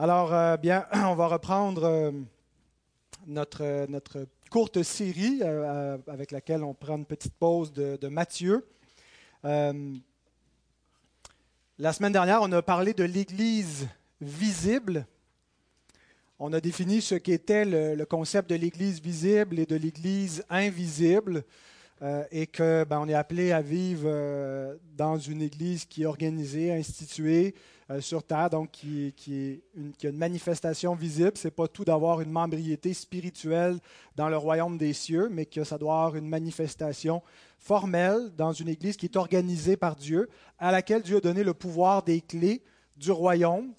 Alors, euh, bien, on va reprendre euh, notre, notre courte série euh, avec laquelle on prend une petite pause de, de Matthieu. La semaine dernière, on a parlé de l'Église visible. On a défini ce qu'était le concept de l'Église visible et de l'Église invisible. Euh, et que ben, on est appelé à vivre euh, dans une Église qui est organisée, instituée euh, sur terre, donc qui, est une, a une manifestation visible. C'est pas tout d'avoir une membriété spirituelle dans le royaume des cieux, mais que ça doit avoir une manifestation formelle dans une Église qui est organisée par Dieu, à laquelle Dieu a donné le pouvoir des clés du royaume.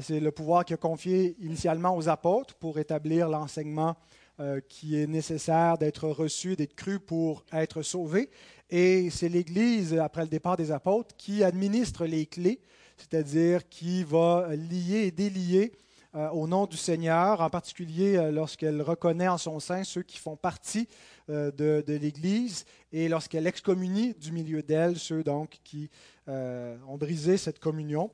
C'est le pouvoir qu'il a confié initialement aux apôtres pour établir l'enseignement euh, qui est nécessaire d'être reçu, d'être cru pour être sauvé. Et c'est l'Église, après le départ des apôtres, qui administre les clés, c'est-à-dire qui va lier et délier euh, au nom du Seigneur, en particulier euh, lorsqu'elle reconnaît en son sein ceux qui font partie de, de l'Église et lorsqu'elle excommunie du milieu d'elle ceux donc qui ont brisé cette communion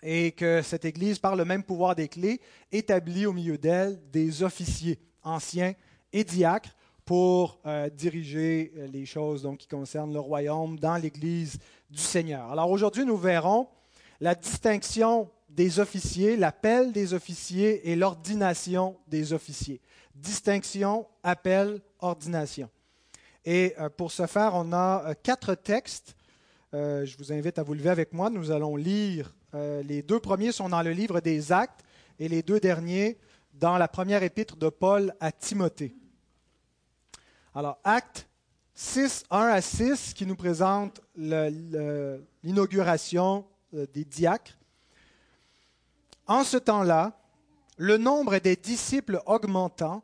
et que cette Église, par le même pouvoir des clés, établit au milieu d'elle des officiers anciens et diacres pour euh, diriger les choses donc, qui concernent le royaume dans l'Église du Seigneur. Alors aujourd'hui, nous verrons la distinction des officiers, l'appel des officiers et l'ordination des officiers. Distinction, appel, ordination. Et euh, pour ce faire, on a euh, quatre textes. Euh, je vous invite à vous lever avec moi. Nous allons lire. les deux premiers sont dans le livre des Actes et les deux derniers dans la première épître de Paul à Timothée. Alors, acte 6, 1 à 6, qui nous présente l'inauguration euh, des diacres. En ce temps-là, le nombre des disciples augmentant,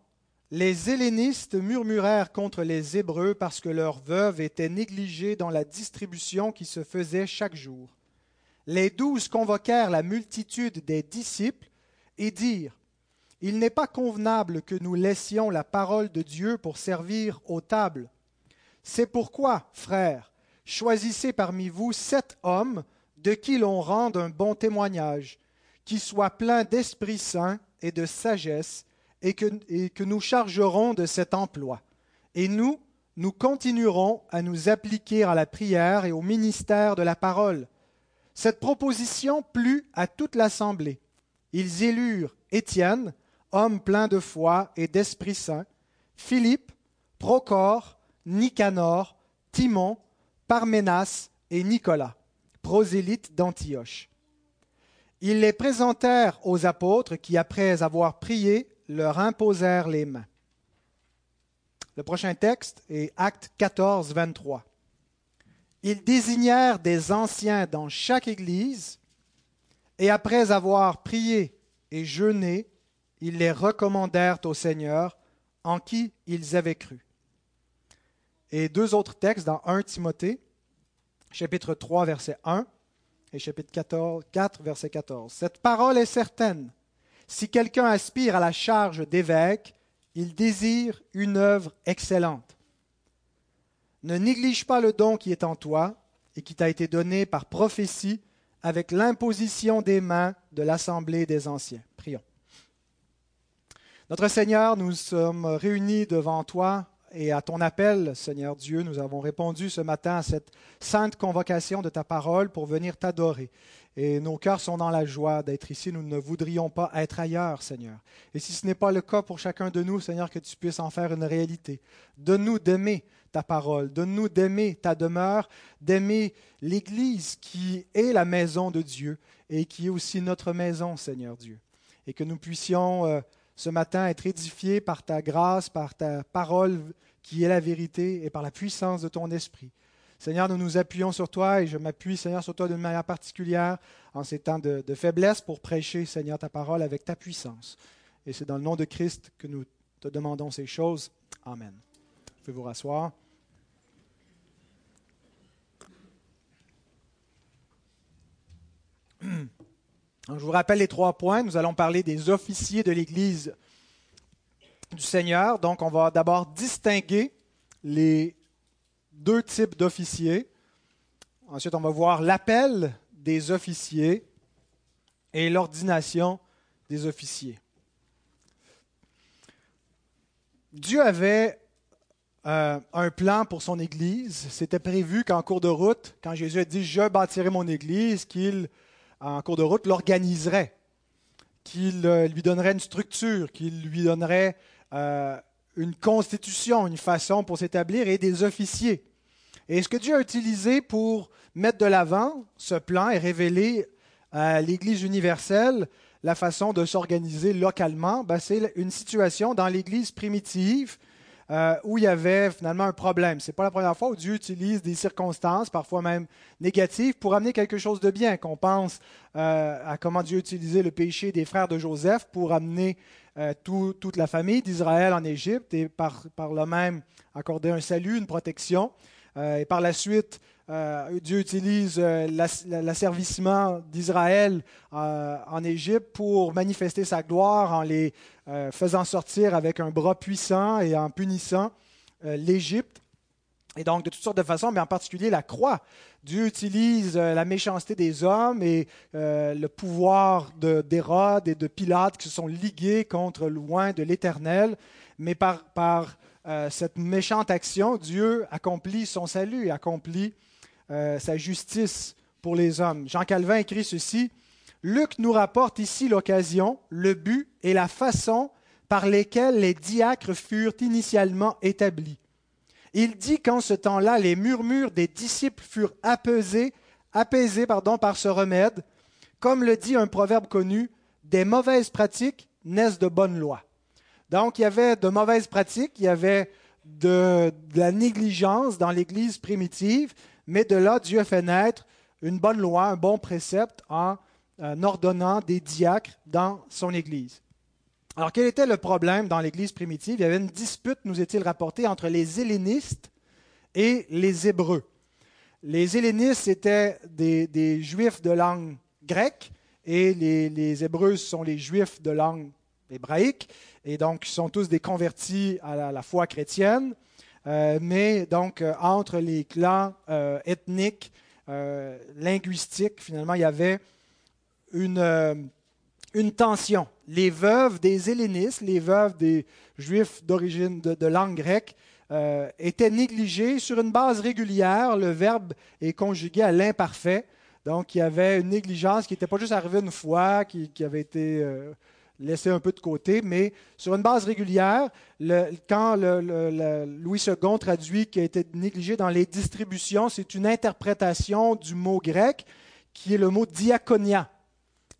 les hellénistes murmurèrent contre les Hébreux parce que leurs veuves étaient négligées dans la distribution qui se faisait chaque jour. Les douze convoquèrent la multitude des disciples et dirent il n'est pas convenable que nous laissions la parole de Dieu pour servir aux tables. C'est pourquoi, frères, choisissez parmi vous sept hommes de qui l'on rende un bon témoignage, qui soient pleins d'Esprit Saint et de sagesse, et que, et que nous chargerons de cet emploi. Et nous, nous continuerons à nous appliquer à la prière et au ministère de la parole. Cette proposition plut à toute l'assemblée. Ils élurent Étienne, homme plein de foi et d'Esprit Saint, Philippe, Procor, Nicanor, Timon, Parménas et Nicolas, prosélytes d'Antioche. Ils les présentèrent aux apôtres qui, après avoir prié, leur imposèrent les mains. Le prochain texte est Acte 14, 23. Ils désignèrent des anciens dans chaque église, et après avoir prié et jeûné, ils les recommandèrent au Seigneur en qui ils avaient cru. Et deux autres textes dans 1 Timothée, chapitre 3, verset 1 et chapitre 14, 4, verset 14. Cette parole est certaine. Si quelqu'un aspire à la charge d'évêque, il désire une œuvre excellente. Ne néglige pas le don qui est en toi et qui t'a été donné par prophétie avec l'imposition des mains de l'assemblée des anciens. Notre Seigneur, nous sommes réunis devant toi et à ton appel, Seigneur Dieu, nous avons répondu ce matin à cette sainte convocation de ta parole pour venir t'adorer. Et nos cœurs sont dans la joie d'être ici. Nous ne voudrions pas être ailleurs, Seigneur. Et si ce n'est pas le cas pour chacun de nous, Seigneur, que tu puisses en faire une réalité. Donne-nous d'aimer ta parole. Donne-nous d'aimer ta demeure, d'aimer l'Église qui est la maison de Dieu et qui est aussi notre maison, Seigneur Dieu. Et que nous puissions... Euh, ce matin être édifié par ta grâce, par ta parole qui est la vérité et par la puissance de ton esprit. Seigneur, nous nous appuyons sur toi et je m'appuie, Seigneur, sur toi d'une manière particulière en ces temps de, faiblesse pour prêcher, Seigneur, ta parole avec ta puissance. Et c'est dans le nom de Christ que nous te demandons ces choses. Amen. Vous pouvez vous rasseoir. je vous rappelle les trois points. Nous allons parler des officiers de l'Église du Seigneur. Donc, on va d'abord distinguer les deux types d'officiers. Ensuite, on va voir l'appel des officiers et l'ordination des officiers. Dieu avait euh, un plan pour son Église. C'était prévu qu'en cours de route, quand Jésus a dit Je bâtirai mon Église, qu'il, en cours de route, l'organiserait, qu'il euh, lui donnerait une structure, qu'il lui donnerait euh, une constitution, une façon pour s'établir et des officiers. Et ce que Dieu a utilisé pour mettre de l'avant ce plan et révéler à l'Église universelle la façon de s'organiser localement, ben, c'est une situation dans l'Église primitive euh, où il y avait finalement un problème. Ce n'est pas la première fois où Dieu utilise des circonstances, parfois même négatives, pour amener quelque chose de bien. Qu'on pense euh, à comment Dieu utilisait le péché des frères de Joseph pour amener euh, toute la famille d'Israël en Égypte et par, par le même accorder un salut, une protection. et par la suite, Dieu utilise l'asservissement d'Israël en Égypte pour manifester sa gloire en les euh, faisant sortir avec un bras puissant et en punissant euh, l'Égypte. Et donc, de toutes sortes de façons, mais en particulier la croix. Dieu utilise euh, la méchanceté des hommes et le pouvoir d'Hérode et de Pilate qui se sont ligués contre loin de l'Éternel. Mais par, par cette méchante action, Dieu accomplit son salut, accomplit sa justice pour les hommes. Jean Calvin écrit ceci Luc nous rapporte ici l'occasion, le but et la façon par lesquels les diacres furent initialement établis. Il dit qu'en ce temps-là, les murmures des disciples furent apaisés, apaisés pardon, par ce remède. Comme le dit un proverbe connu, des mauvaises pratiques naissent de bonnes lois. Donc, il y avait de mauvaises pratiques, il y avait de la négligence dans l'Église primitive, mais de là, Dieu a fait naître une bonne loi, un bon précepte en en ordonnant des diacres dans son Église. Alors quel était le problème dans l'Église primitive? Il y avait une dispute, nous est-il rapporté, entre les hellénistes et les Hébreux. Les hellénistes étaient des, juifs de langue grecque et les, Hébreux sont les juifs de langue hébraïque et donc ils sont tous des convertis à la, foi chrétienne. Euh, mais donc euh, entre les clans euh, ethniques, linguistiques, finalement, il y avait une, une tension. Les veuves des hellénistes, les veuves des juifs d'origine de, langue grecque, étaient négligées sur une base régulière. Le verbe est conjugué à l'imparfait. Donc, il y avait une négligence qui n'était pas juste arrivée une fois, qui, avait été laissée un peu de côté, mais sur une base régulière, quand Louis II traduit qui a été négligé dans les distributions, c'est une interprétation du mot grec qui est le mot diaconia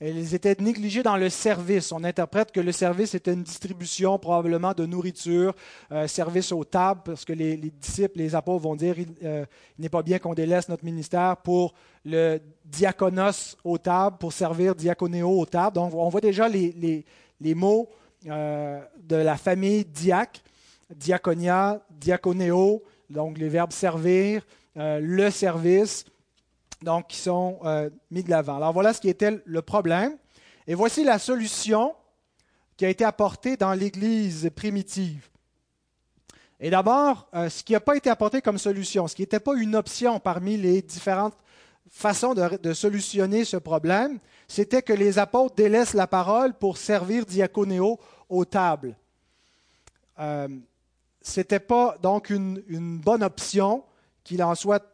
ils étaient négligés dans le service. On interprète que le service était une distribution probablement de nourriture, euh, service aux tables, parce que les, disciples, les apôtres vont dire euh, il n'est pas bien qu'on délaisse notre ministère pour le diaconos aux tables, pour servir diaconéo aux tables. Donc on voit déjà les, mots euh, de la famille diac, diaconia, diaconéo, donc les verbes servir, le service donc qui sont euh, mis de l'avant. Alors voilà ce qui était le problème. Et voici la solution qui a été apportée dans l'Église primitive. Et d'abord, euh, ce qui n'a pas été apporté comme solution, ce qui n'était pas une option parmi les différentes façons de, solutionner ce problème, c'était que les apôtres délaissent la parole pour servir diaconéo aux tables. Euh, ce n'était pas donc une, bonne option qu'il en soit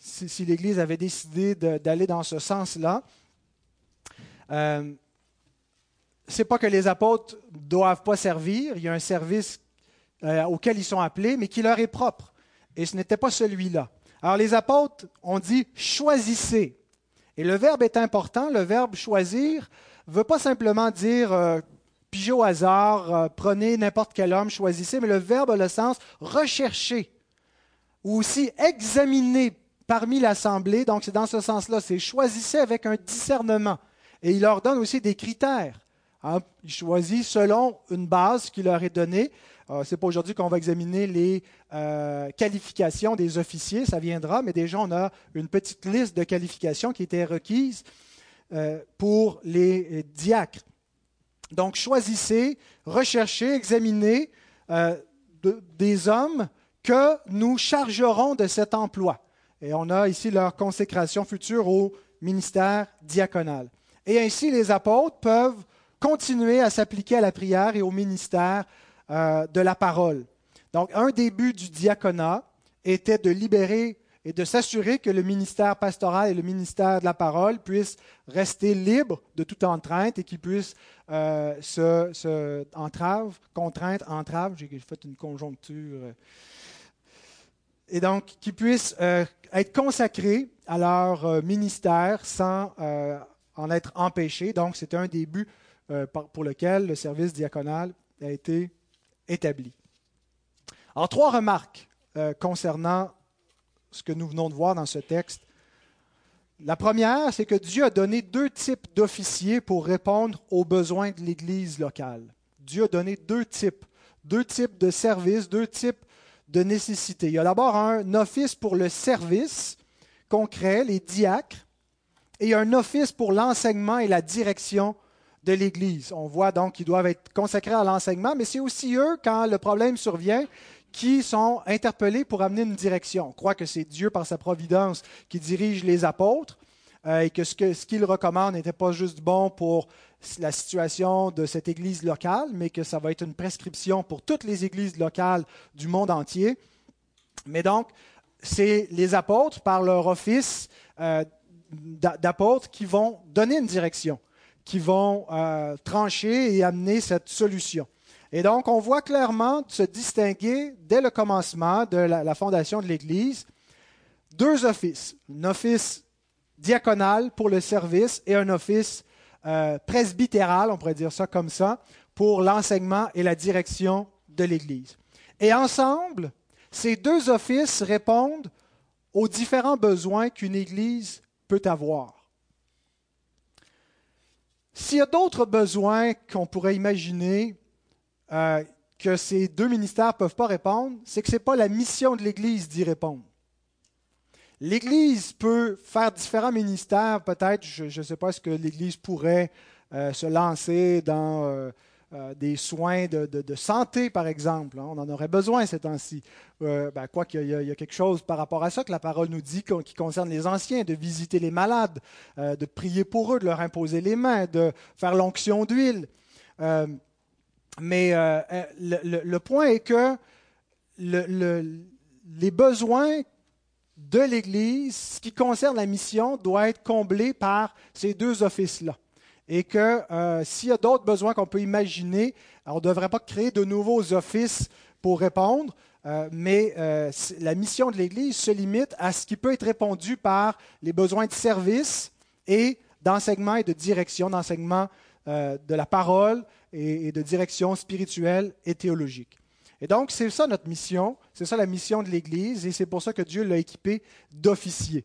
si, l'Église avait décidé d'aller dans ce sens-là. Euh, c'est pas que les apôtres ne doivent pas servir, il y a un service euh, auquel ils sont appelés, mais qui leur est propre. Et ce n'était pas celui-là. Alors les apôtres ont dit choisissez. Et le verbe est important, le verbe choisir ne veut pas simplement dire euh, au hasard, euh, prenez n'importe quel homme, choisissez, mais le verbe a le sens rechercher ou aussi examiner, parmi l'assemblée. Donc, c'est dans ce sens-là. C'est choisissez avec un discernement. Et il leur donne aussi des critères. Hein. Il choisit selon une base qui leur est donnée. Euh, Ce n'est pas aujourd'hui qu'on va examiner les euh, qualifications des officiers, ça viendra, mais déjà on a une petite liste de qualifications qui étaient requises euh, pour les diacres. Donc choisissez, recherchez, examinez des hommes que nous chargerons de cet emploi. Et on a ici leur consécration future au ministère diaconal. Et ainsi, les apôtres peuvent continuer à s'appliquer à la prière et au ministère euh, de la parole. Donc, un des buts du diaconat était de libérer et de s'assurer que le ministère pastoral et le ministère de la parole puissent rester libres de toute entrainte et qu'ils puissent euh, se, entrave, contrainte, j'ai fait une conjoncture, euh, et donc qu'ils puissent être consacrés à leur ministère sans en être empêchés. Donc c'est un des buts pour lequel le service diaconal a été établi. Alors trois remarques concernant ce que nous venons de voir dans ce texte. La première, c'est que Dieu a donné deux types d'officiers pour répondre aux besoins de l'Église locale. Dieu a donné deux types, deux types de services, deux types de nécessités. Il y a d'abord un office pour le service concret, les diacres, et un office pour l'enseignement et la direction de l'Église. On voit donc qu'ils doivent être consacrés à l'enseignement, mais c'est aussi eux, quand le problème survient, qui sont interpellés pour amener une direction. On croit que c'est Dieu par sa providence qui dirige les apôtres euh, et que ce qu'il recommande n'était pas juste bon pour la situation de cette église locale, mais que ça va être une prescription pour toutes les églises locales du monde entier. Mais donc, c'est les apôtres, par leur office euh, d'apôtres, qui vont donner une direction, qui vont euh, trancher et amener cette solution. Et donc, on voit clairement se distinguer dès le commencement de la, fondation de l'Église deux offices. Un office diaconal pour le service et un office euh, presbytéral, on pourrait dire ça comme ça, pour l'enseignement et la direction de l'Église. Et ensemble, ces deux offices répondent aux différents besoins qu'une Église peut avoir. S'il y a d'autres besoins qu'on pourrait imaginer, euh, que ces deux ministères ne peuvent pas répondre, c'est que ce n'est pas la mission de l'Église d'y répondre. L'Église peut faire différents ministères, peut-être, je ne sais pas, est-ce que l'Église pourrait euh, se lancer dans euh, des soins de, santé, par exemple. Hein. on en aurait besoin ces temps-ci. Ben, quoi qu'il y, y, a quelque chose par rapport à ça que la parole nous dit qui concerne les anciens, de visiter les malades, de prier pour eux, de leur imposer les mains, de faire l'onction d'huile. Mais euh, euh, le, point est que les besoins de l'Église, ce qui concerne la mission, doit être comblé par ces deux offices-là. Et que euh, s'il y a d'autres besoins qu'on peut imaginer, on ne devrait pas créer de nouveaux offices pour répondre, mais la mission de l'Église se limite à ce qui peut être répondu par les besoins de service et d'enseignement et de direction, d'enseignement de la parole, et, de direction spirituelle et théologique. Et donc, c'est ça notre mission, c'est ça la mission de l'Église, et c'est pour ça que Dieu l'a équipé d'officiers.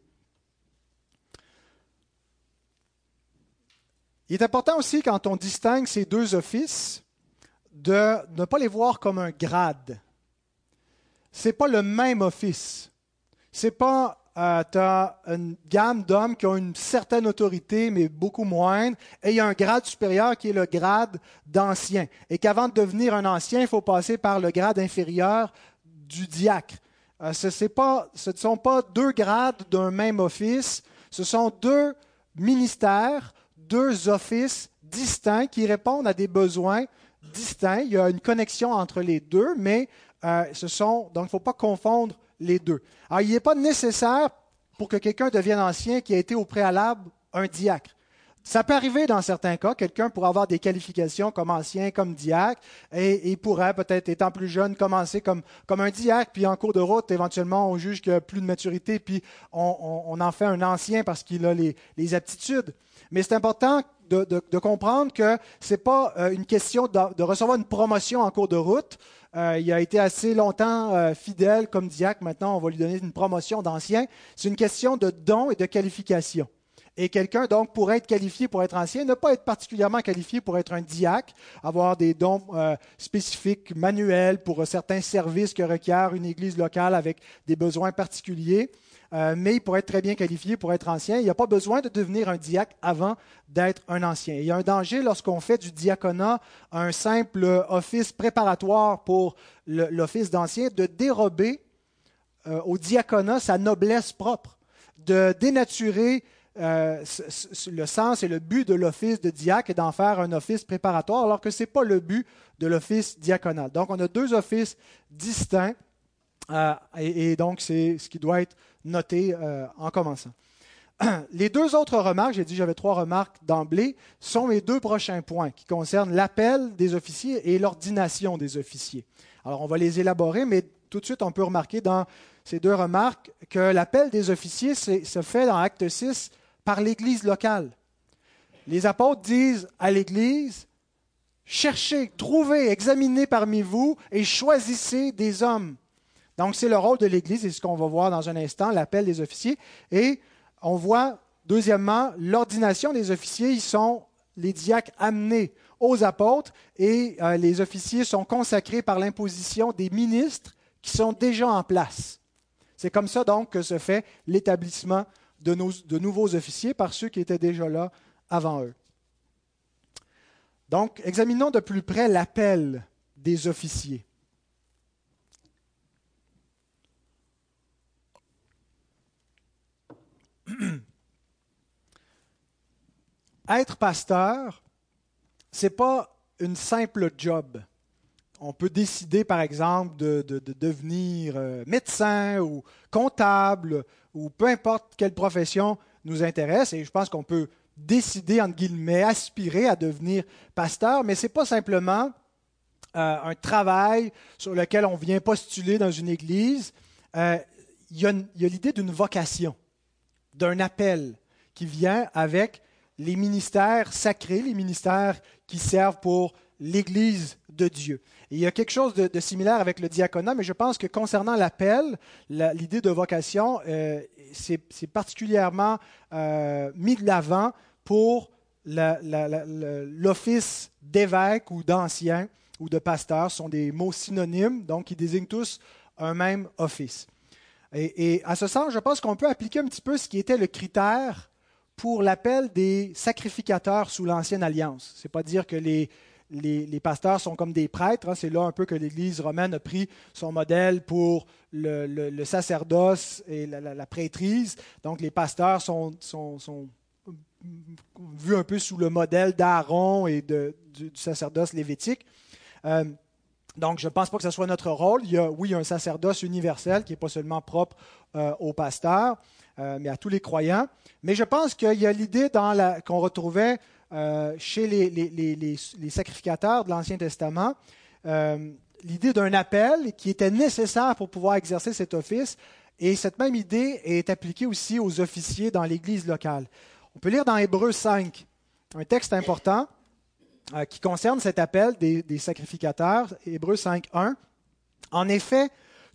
Il est important aussi, quand on distingue ces deux offices, de ne pas les voir comme un grade. Ce n'est pas le même office. Ce n'est pas euh, tu as une gamme d'hommes qui ont une certaine autorité, mais beaucoup moindre, et il y a un grade supérieur qui est le grade d'ancien. Et qu'avant de devenir un ancien, il faut passer par le grade inférieur du diacre. Euh, ce, ne sont pas deux grades d'un même office, ce sont deux ministères, deux offices distincts qui répondent à des besoins distincts. Il y a une connexion entre les deux, mais euh, ce sont, donc il ne faut pas confondre les deux. Alors, il n'est pas nécessaire pour que quelqu'un devienne ancien qui a été au préalable un diacre. Ça peut arriver dans certains cas, quelqu'un pourrait avoir des qualifications comme ancien, comme diacre, et il pourrait peut-être, étant plus jeune, commencer comme, un diacre, puis en cours de route, éventuellement, on juge qu'il a plus de maturité, puis on, en fait un ancien parce qu'il a les, aptitudes. Mais c'est important de, comprendre que ce n'est pas euh, une question de, recevoir une promotion en cours de route. Euh, il a été assez longtemps euh, fidèle comme diacre. Maintenant, on va lui donner une promotion d'ancien. C'est une question de don et de qualification. Et quelqu'un, donc, pourrait être qualifié pour être ancien, ne pas être particulièrement qualifié pour être un diacre, avoir des dons spécifiques manuels pour certains services que requiert une église locale avec des besoins particuliers. Euh, mais il pourrait être très bien qualifié pour être ancien. Il n'y a pas besoin de devenir un diacre avant d'être un ancien. Il y a un danger lorsqu'on fait du diaconat un simple office préparatoire pour l'office d'ancien de dérober euh, au diaconat sa noblesse propre, de dénaturer euh, le sens et le but de l'office de diacre est d'en faire un office préparatoire, alors que ce n'est pas le but de l'office diaconal. Donc, on a deux offices distincts, euh, et, donc c'est ce qui doit être noté euh, en commençant. Les deux autres remarques, j'ai dit j'avais trois remarques d'emblée, sont mes deux prochains points qui concernent l'appel des officiers et l'ordination des officiers. Alors, on va les élaborer, mais tout de suite, on peut remarquer dans ces deux remarques que l'appel des officiers se fait dans Acte 6 par l'Église locale. Les apôtres disent à l'Église, cherchez, trouvez, examinez parmi vous et choisissez des hommes. Donc c'est le rôle de l'Église, et ce qu'on va voir dans un instant, l'appel des officiers. Et on voit, deuxièmement, l'ordination des officiers. Ils sont les diacres amenés aux apôtres et euh, les officiers sont consacrés par l'imposition des ministres qui sont déjà en place. C'est comme ça donc que se fait l'établissement de, nouveaux officiers par ceux qui étaient déjà là avant eux. Donc, examinons de plus près l'appel des officiers. Être pasteur, ce n'est pas une simple job. On peut décider, par exemple, de, devenir euh, médecin ou comptable ou peu importe quelle profession nous intéresse. Et je pense qu'on peut décider, entre guillemets, aspirer à devenir pasteur, mais ce n'est pas simplement euh, un travail sur lequel on vient postuler dans une église. Euh, il y a l'idée d'une vocation, d'un appel qui vient avec les ministères sacrés, les ministères qui servent pour l'Église de Dieu. il y a quelque chose de, similaire avec le diaconat, mais je pense que concernant l'appel, l'idée de vocation, euh, c'est particulièrement euh, mis de l'avant pour l'office d'évêque ou d'ancien ou de pasteur. Ce sont des mots synonymes, donc qui désignent tous un même office. Et, à ce sens, je pense qu'on peut appliquer un petit peu ce qui était le critère pour l'appel des sacrificateurs sous l'Ancienne Alliance. Ce n'est pas dire que les, les, pasteurs sont comme des prêtres. Hein. C'est là un peu que l'Église romaine a pris son modèle pour le, sacerdoce et la, prêtrise. Donc les pasteurs sont, vus un peu sous le modèle d'Aaron et du, sacerdoce lévitique. Euh, donc, je ne pense pas que ce soit notre rôle. Il y a, oui, un sacerdoce universel qui n'est pas seulement propre euh, aux pasteurs, euh, mais à tous les croyants. Mais je pense qu'il y a l'idée qu'on retrouvait euh, chez les, sacrificateurs de l'Ancien Testament l'idée d'un appel qui était nécessaire pour pouvoir exercer cet office. Et cette même idée est appliquée aussi aux officiers dans l'Église locale. On peut lire dans Hébreu 5 un texte important euh, qui concerne cet appel des, sacrificateurs. Hébreu 5, 1. En effet,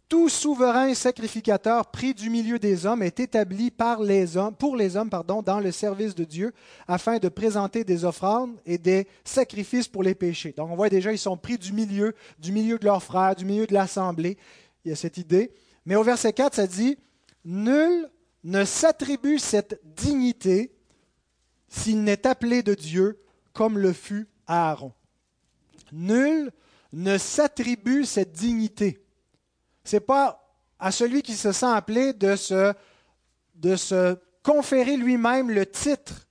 tout souverain sacrificateur pris du milieu des hommes est établi par les hommes, pour les hommes dans le service de Dieu afin de présenter des offrandes et des sacrifices pour les péchés. Donc on voit déjà, ils sont pris du milieu, du milieu de leurs frères, du milieu de l'assemblée. Il y a cette idée. Mais au verset 4, ça dit, Nul ne s'attribue cette dignité s'il n'est appelé de Dieu comme le fut Aaron. Nul ne s'attribue cette dignité n'est pas à celui qui se sent appelé de se, de se conférer lui-même le titre.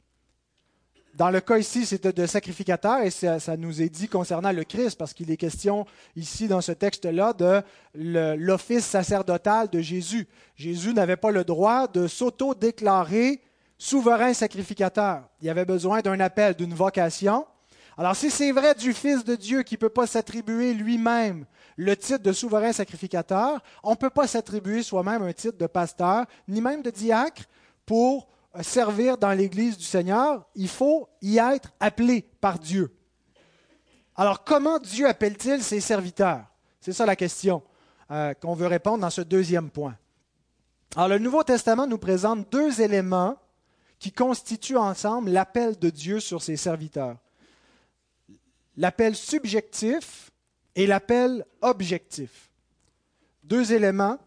Dans le cas ici, c'était de sacrificateur, et ça, nous est dit concernant le Christ, parce qu'il est question ici dans ce texte-là de l'office sacerdotal de Jésus. Jésus n'avait pas le droit de s'auto-déclarer souverain sacrificateur. Il avait besoin d'un appel, d'une vocation. Alors si c'est vrai du Fils de Dieu qui ne peut pas s'attribuer lui-même le titre de souverain sacrificateur, on ne peut pas s'attribuer soi-même un titre de pasteur, ni même de diacre, pour euh, servir dans l'Église du Seigneur. Il faut y être appelé par Dieu. Alors comment Dieu appelle-t-il ses serviteurs? C'est ça la question euh, qu'on veut répondre dans ce deuxième point. Alors le Nouveau Testament nous présente deux éléments qui constituent ensemble l'appel de Dieu sur ses serviteurs. L'appel subjectif et l'appel objectif. Deux éléments,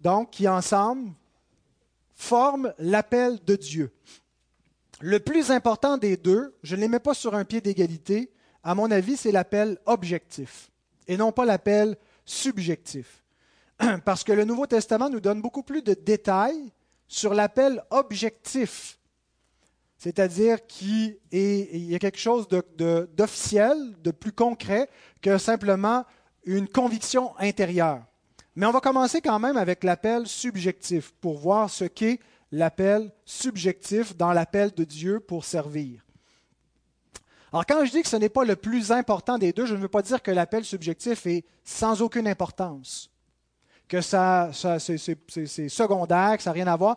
donc, qui ensemble forment l'appel de Dieu. Le plus important des deux, je ne les mets pas sur un pied d'égalité, à mon avis, c'est l'appel objectif et non pas l'appel subjectif. Parce que le Nouveau Testament nous donne beaucoup plus de détails sur l'appel objectif c'est-à-dire qu'il y a quelque chose d'officiel, de, plus concret que simplement une conviction intérieure. Mais on va commencer quand même avec l'appel subjectif pour voir ce qu'est l'appel subjectif dans l'appel de Dieu pour servir. Alors quand je dis que ce n'est pas le plus important des deux, je ne veux pas dire que l'appel subjectif est sans aucune importance, que ça, c'est secondaire, que ça n'a rien à voir.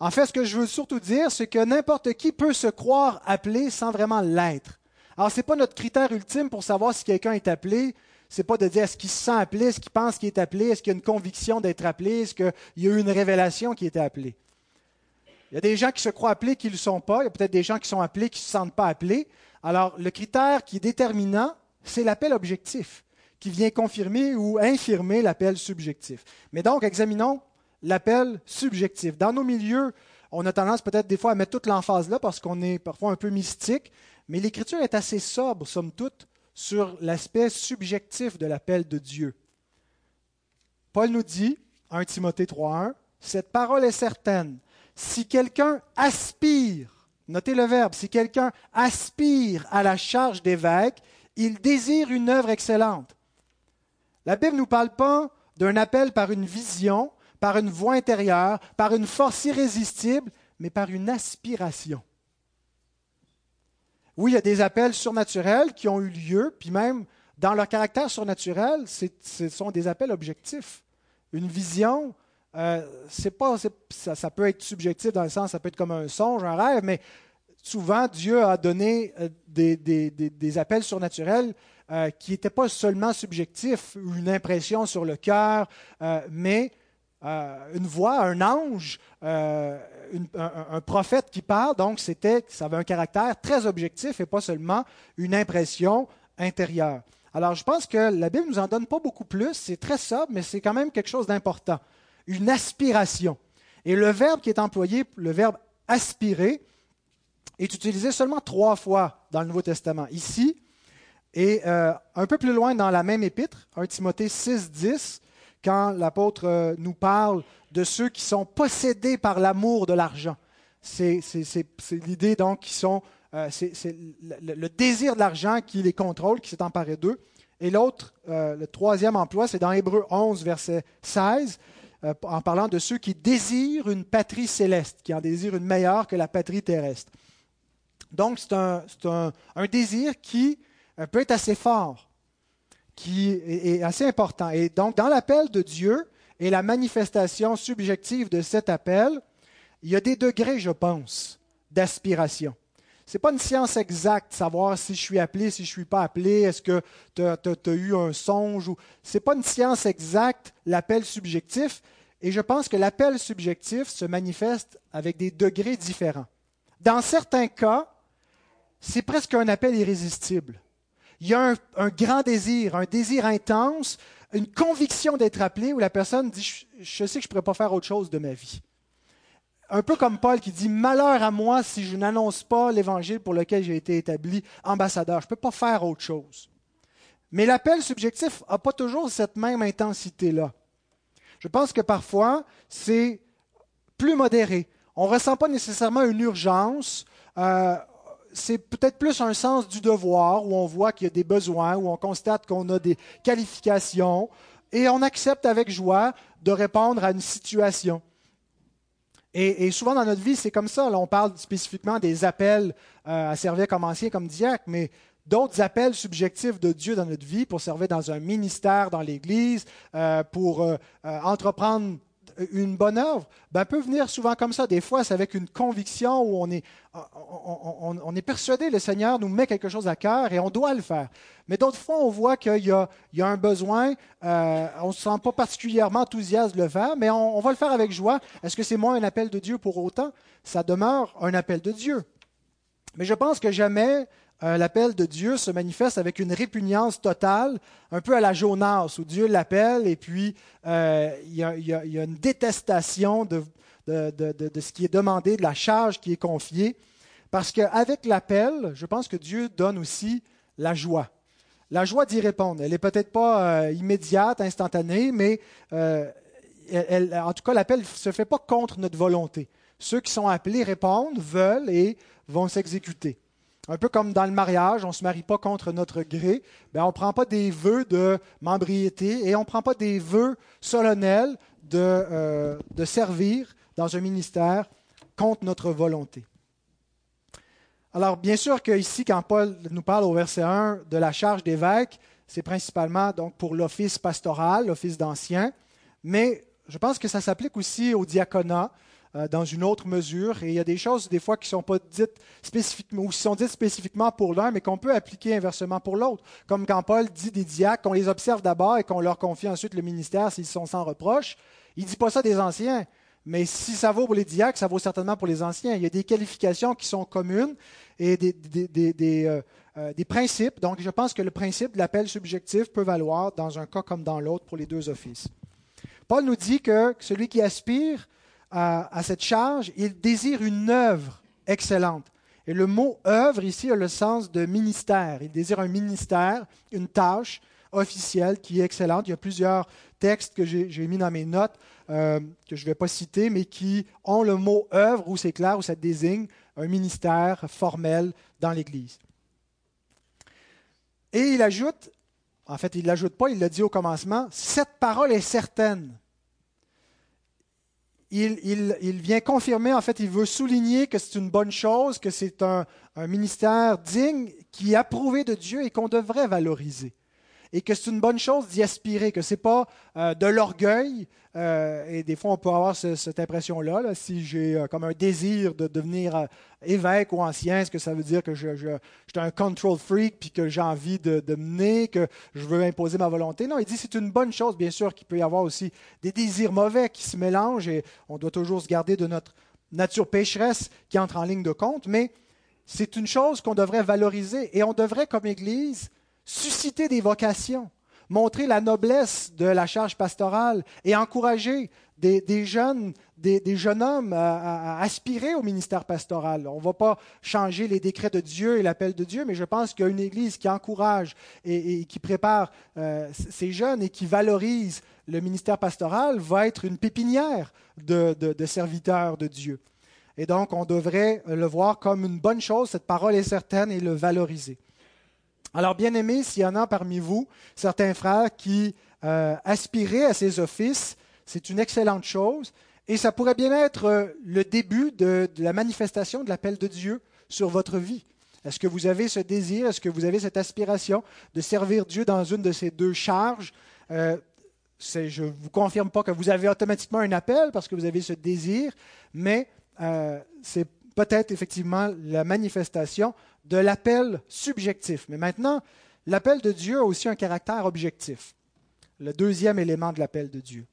En fait, ce que je veux surtout dire, c'est que n'importe qui peut se croire appelé sans vraiment l'être. Alors, ce n'est pas notre critère ultime pour savoir si quelqu'un est appelé. Ce n'est pas de dire est-ce qu'il se sent appelé, est-ce qu'il pense qu'il est appelé, est-ce qu'il a une conviction d'être appelé, est-ce qu'il y a eu une révélation qui était appelée. Il y a des gens qui se croient appelés qui ne le sont pas. Il y a peut-être des gens qui sont appelés qui ne se sentent pas appelés. Alors, le critère qui est déterminant, c'est l'appel objectif, qui vient confirmer ou infirmer l'appel subjectif. Mais donc, examinons l'appel subjectif. Dans nos milieux, on a tendance peut-être des fois à mettre toute l'emphase là parce qu'on est parfois un peu mystique, mais l'Écriture est assez sobre, somme toute, sur l'aspect subjectif de l'appel de Dieu. Paul nous dit, 1 Timothée 3.1, cette parole est certaine. Si quelqu'un aspire, notez le verbe, si quelqu'un aspire à la charge d'évêque, il désire une œuvre excellente. La Bible ne nous parle pas d'un appel par une vision, par une voix intérieure, par une force irrésistible, mais par une aspiration. Oui, il y a des appels surnaturels qui ont eu lieu, puis même dans leur caractère surnaturel, ce sont des appels objectifs. Une vision, euh, pas, ça, peut être subjectif dans le sens, ça peut être comme un songe, un rêve, mais souvent Dieu a donné euh, des, appels surnaturels euh, qui n'étaient pas seulement subjectifs, une impression sur le cœur, mais euh, une voix, un ange, euh, un, prophète qui parle. Donc, c'était, ça avait un caractère très objectif et pas seulement une impression intérieure. Alors, je pense que la Bible nous en donne pas beaucoup plus. C'est très sobre, mais c'est quand même quelque chose d'important. Une aspiration. Et le verbe qui est employé, le verbe aspirer, est utilisé seulement trois fois dans le Nouveau Testament. Ici, et euh, un peu plus loin dans la même épître, 1 Timothée 6, 10, quand l'apôtre euh, nous parle de ceux qui sont possédés par l'amour de l'argent. C'est l'idée donc qui sont, euh, c'est le, désir de l'argent qui les contrôle, qui s'est emparé d'eux. Et l'autre, euh, le troisième emploi, c'est dans Hébreu 11, verset 16, en parlant de ceux qui désirent une patrie céleste, qui en désirent une meilleure que la patrie terrestre. Donc c'est un, désir qui peut être assez fort qui est assez important. Et donc, dans l'appel de Dieu et la manifestation subjective de cet appel, il y a des degrés, je pense, d'aspiration. Ce n'est pas une science exacte, savoir si je suis appelé, si je ne suis pas appelé, est-ce que tu as, eu un songe. Ou... Ce n'est pas une science exacte, l'appel subjectif. Et je pense que l'appel subjectif se manifeste avec des degrés différents. Dans certains cas, c'est presque un appel irrésistible il y a un, grand désir, un désir intense, une conviction d'être appelé où la personne dit je, sais que je ne pourrais pas faire autre chose de ma vie. Un peu comme Paul qui dit Malheur à moi si je n'annonce pas l'évangile pour lequel j'ai été établi ambassadeur. Je ne peux pas faire autre chose. Mais l'appel subjectif n'a pas toujours cette même intensité-là. Je pense que parfois, c'est plus modéré. On ne ressent pas nécessairement une urgence. Euh, c'est peut-être plus un sens du devoir où on voit qu'il y a des besoins, où on constate qu'on a des qualifications et on accepte avec joie de répondre à une situation. Et, souvent dans notre vie, c'est comme ça. Là, on parle spécifiquement des appels euh, à servir comme ancien, comme diacre, mais d'autres appels subjectifs de Dieu dans notre vie pour servir dans un ministère dans l'Église, euh, pour euh, entreprendre une bonne œuvre ben, peut venir souvent comme ça. Des fois, c'est avec une conviction où on est, on, persuadé, le Seigneur nous met quelque chose à cœur et on doit le faire. Mais d'autres fois, on voit qu'il y, a, un besoin, euh, on ne se sent pas particulièrement enthousiaste de le faire, mais on, va le faire avec joie. Est-ce que c'est moins un appel de Dieu pour autant? Ça demeure un appel de Dieu. Mais je pense que jamais euh, l'appel de Dieu se manifeste avec une répugnance totale, un peu à la Jonas, où Dieu l'appelle et puis euh, il, y a, une détestation de, ce qui est demandé, de la charge qui est confiée. Parce qu'avec l'appel, je pense que Dieu donne aussi la joie. La joie d'y répondre. Elle n'est peut-être pas euh, immédiate, instantanée, mais en tout cas, l'appel ne se fait pas contre notre volonté. Ceux qui sont appelés répondent, veulent et vont s'exécuter. Un peu comme dans le mariage, on ne se marie pas contre notre gré, ben on ne prend pas des vœux de membriété et on ne prend pas des vœux solennels de, euh, de servir dans un ministère contre notre volonté. Alors, bien sûr qu'ici, quand Paul nous parle au verset 1 de la charge d'évêque, c'est principalement donc pour l'office pastoral, l'office d'ancien, mais je pense que ça s'applique aussi au diaconat euh, dans une autre mesure. Et il y a des choses, des fois, qui sont pas dites spécifiquement, ou qui sont dites spécifiquement pour l'un, mais qu'on peut appliquer inversement pour l'autre. Comme quand Paul dit des diacres, qu'on les observe d'abord et qu'on leur confie ensuite le ministère s'ils sont sans reproche. Il ne dit pas ça des anciens. Mais si ça vaut pour les diacres, ça vaut certainement pour les anciens. Il y a des qualifications qui sont communes et des, des, euh, euh, des principes. Donc, je pense que le principe de l'appel subjectif peut valoir dans un cas comme dans l'autre pour les deux offices. Paul nous dit que celui qui aspire à, cette charge, il désire une œuvre excellente. Et le mot œuvre ici a le sens de ministère. Il désire un ministère, une tâche officielle qui est excellente. Il y a plusieurs textes que j'ai mis dans mes notes euh, que je ne vais pas citer, mais qui ont le mot œuvre où c'est clair, où ça désigne un ministère formel dans l'Église. Et il ajoute, en fait, il ne l'ajoute pas, il l'a dit au commencement, cette parole est certaine il, vient confirmer, en fait, il veut souligner que c'est une bonne chose, que c'est un, un ministère digne qui est approuvé de Dieu et qu'on devrait valoriser et que c'est une bonne chose d'y aspirer, que ce n'est pas euh, de l'orgueil. Euh, et des fois, on peut avoir cette impression-là. si j'ai euh, comme un désir de devenir évêque ou ancien, est-ce que ça veut dire que je, suis un control freak, puis que j'ai envie de, mener, que je veux imposer ma volonté? Non, il dit c'est une bonne chose, bien sûr, qu'il peut y avoir aussi des désirs mauvais qui se mélangent, et on doit toujours se garder de notre nature pécheresse qui entre en ligne de compte, mais c'est une chose qu'on devrait valoriser, et on devrait, comme Église, susciter des vocations, montrer la noblesse de la charge pastorale et encourager des, jeunes, des, jeunes hommes à, aspirer au ministère pastoral. On ne va pas changer les décrets de Dieu et l'appel de Dieu, mais je pense qu'il y a une Église qui encourage et, qui prépare euh, ces jeunes et qui valorise le ministère pastoral va être une pépinière de, de serviteurs de Dieu. Et donc, on devrait le voir comme une bonne chose, cette parole est certaine, et le valoriser. Alors, bien aimé, s'il y en a parmi vous, certains frères qui euh, aspiraient à ces offices, c'est une excellente chose. Et ça pourrait bien être euh, le début de, la manifestation de l'appel de Dieu sur votre vie. Est-ce que vous avez ce désir, est-ce que vous avez cette aspiration de servir Dieu dans une de ces deux charges? Euh, Je ne vous confirme pas que vous avez automatiquement un appel parce que vous avez ce désir, mais c'est peut-être effectivement la manifestation de l'appel subjectif. Mais maintenant, l'appel de Dieu a aussi un caractère objectif, le deuxième élément de l'appel de Dieu.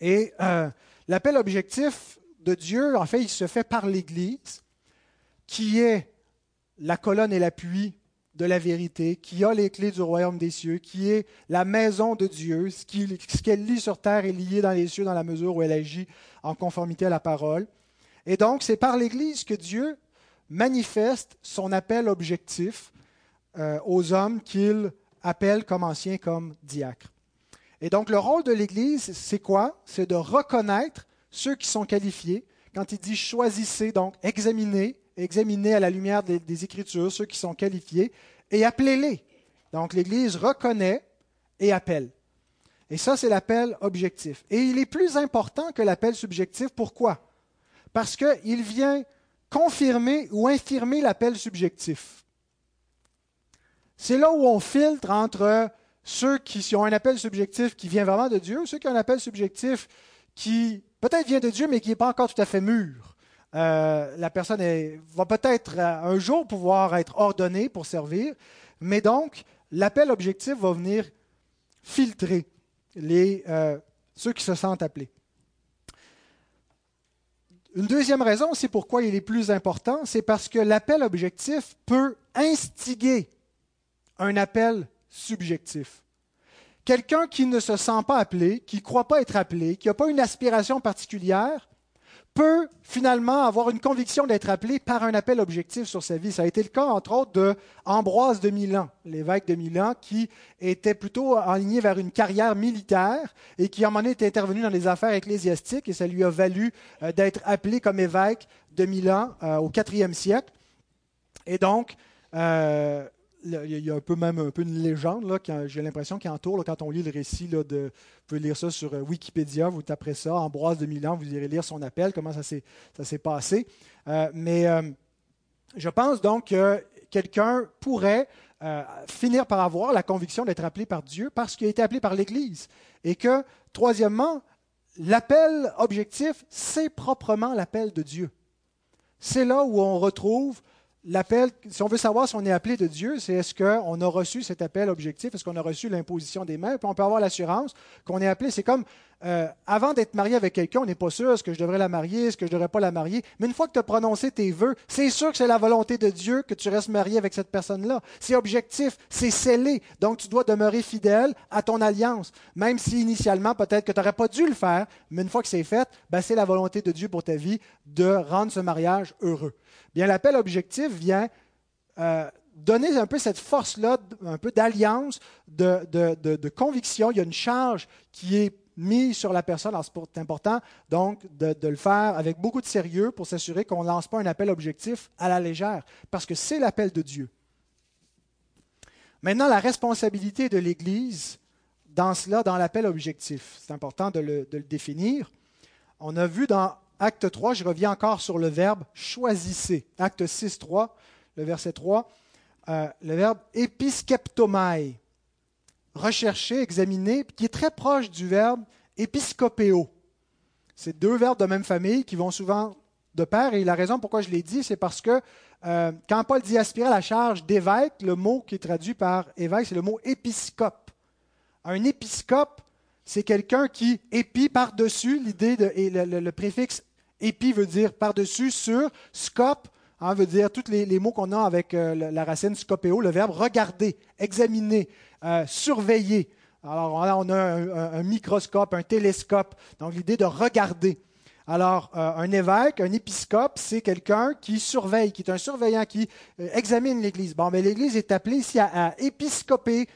Et euh, l'appel objectif de Dieu, en fait, il se fait par l'Église, qui est la colonne et l'appui de la vérité, qui a les clés du royaume des cieux, qui est la maison de Dieu, ce qu'elle lit sur terre est lié dans les cieux dans la mesure où elle agit en conformité à la parole. Et donc, c'est par l'Église que Dieu manifeste son appel objectif euh, aux hommes qu'il appelle comme anciens, comme diacres. Et donc le rôle de l'Église, c'est quoi? C'est de reconnaître ceux qui sont qualifiés. Quand il dit choisissez, donc examinez, examinez à la lumière des, des Écritures ceux qui sont qualifiés et appelez-les. Donc l'Église reconnaît et appelle. Et ça, c'est l'appel objectif. Et il est plus important que l'appel subjectif. Pourquoi? Parce qu'il vient confirmer ou infirmer l'appel subjectif. C'est là où on filtre entre ceux qui ont un appel subjectif qui vient vraiment de Dieu, ceux qui ont un appel subjectif qui peut-être vient de Dieu, mais qui n'est pas encore tout à fait mûr. Euh, la personne va peut-être euh, un jour pouvoir être ordonnée pour servir, mais donc l'appel objectif va venir filtrer les, euh, ceux qui se sentent appelés. Une deuxième raison, c'est pourquoi il est plus important, c'est parce que l'appel objectif peut instiguer un appel subjectif. Quelqu'un qui ne se sent pas appelé, qui ne croit pas être appelé, qui n'a pas une aspiration particulière, peut finalement avoir une conviction d'être appelé par un appel objectif sur sa vie. Ça a été le cas, entre autres, de Ambroise de Milan, l'évêque de Milan, qui était plutôt aligné vers une carrière militaire et qui, à un moment était intervenu dans les affaires ecclésiastiques et ça lui a valu euh, d'être appelé comme évêque de Milan euh, au IVe siècle. Et donc, euh, il y a un peu même un peu une légende, là, j'ai l'impression qui entoure quand on lit le récit. Là, de, vous pouvez lire ça sur euh, Wikipédia, vous taperez ça, Ambroise de Milan, vous irez lire son appel, comment ça s'est, passé. Euh, mais euh, je pense donc que quelqu'un pourrait finir par avoir la conviction d'être appelé par Dieu parce qu'il a été appelé par l'Église. Et que, troisièmement, l'appel objectif, c'est proprement l'appel de Dieu. C'est là où on retrouve l'appel, si on veut savoir si on est appelé de Dieu, c'est est-ce qu'on a reçu cet appel objectif, est-ce qu'on a reçu l'imposition des mains, puis on peut avoir l'assurance qu'on est appelé. C'est comme euh, avant d'être marié avec quelqu'un, on n'est pas sûr est-ce que je devrais la marier, est-ce que je ne devrais pas la marier. Mais une fois que tu as prononcé tes vœux, c'est sûr que c'est la volonté de Dieu que tu restes marié avec cette personne-là. C'est objectif, c'est scellé. Donc tu dois demeurer fidèle à ton alliance. Même si initialement, peut-être que tu n'aurais pas dû le faire, mais une fois que c'est fait, ben, c'est la volonté de Dieu pour ta vie de rendre ce mariage heureux. Bien, l'appel objectif vient euh, donner un peu cette force-là, un peu d'alliance, de, de, conviction. Il y a une charge qui est mise sur la personne. Alors, c'est important, donc, de, le faire avec beaucoup de sérieux pour s'assurer qu'on ne lance pas un appel objectif à la légère, parce que c'est l'appel de Dieu. Maintenant, la responsabilité de l'Église dans cela, dans l'appel objectif. C'est important de le, définir. On a vu dans Acte 3, je reviens encore sur le verbe choisissez. Acte 6, 3, le verset 3, euh, le verbe episkeptomai, rechercher, examiner, qui est très proche du verbe episcopéo. C'est deux verbes de même famille qui vont souvent de pair. Et la raison pourquoi je l'ai dit, c'est parce que euh, quand Paul dit aspirer à la charge d'évêque, le mot qui est traduit par évêque, c'est le mot épiscope. Un épiscope, c'est quelqu'un qui épie par-dessus l'idée de, et le préfixe Épi veut dire par-dessus, sur. Scop hein, veut dire tous les, mots qu'on a avec euh, la, racine scopéo, le verbe regarder, examiner, euh, surveiller. Alors on a un, microscope, un télescope. Donc l'idée de regarder. Alors, euh, un évêque, un épiscope, c'est quelqu'un qui surveille, qui est un surveillant, qui examine l'Église. Bon, mais l'Église est appelée ici à, à épiscoper,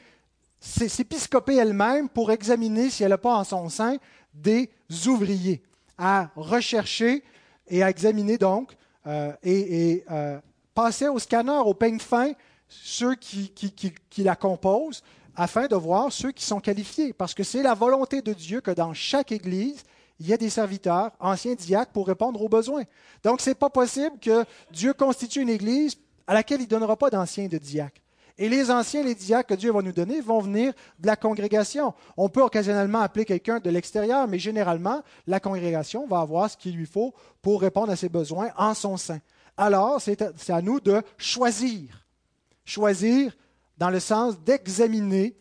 s'épiscoper elle-même pour examiner si elle n'a pas en son sein des ouvriers à rechercher et à examiner donc euh, et, euh, passer au scanner, au peigne fin, ceux qui, la composent, afin de voir ceux qui sont qualifiés. Parce que c'est la volonté de Dieu que dans chaque Église, il y ait des serviteurs, anciens diacres, pour répondre aux besoins. Donc, ce n'est pas possible que Dieu constitue une Église à laquelle il ne donnera pas d'anciens de diacres. Et les anciens, les diacres que Dieu va nous donner vont venir de la congrégation. On peut occasionnellement appeler quelqu'un de l'extérieur, mais généralement, la congrégation va avoir ce qu'il lui faut pour répondre à ses besoins en son sein. Alors, c'est à, nous de choisir. Choisir dans le sens d'examiner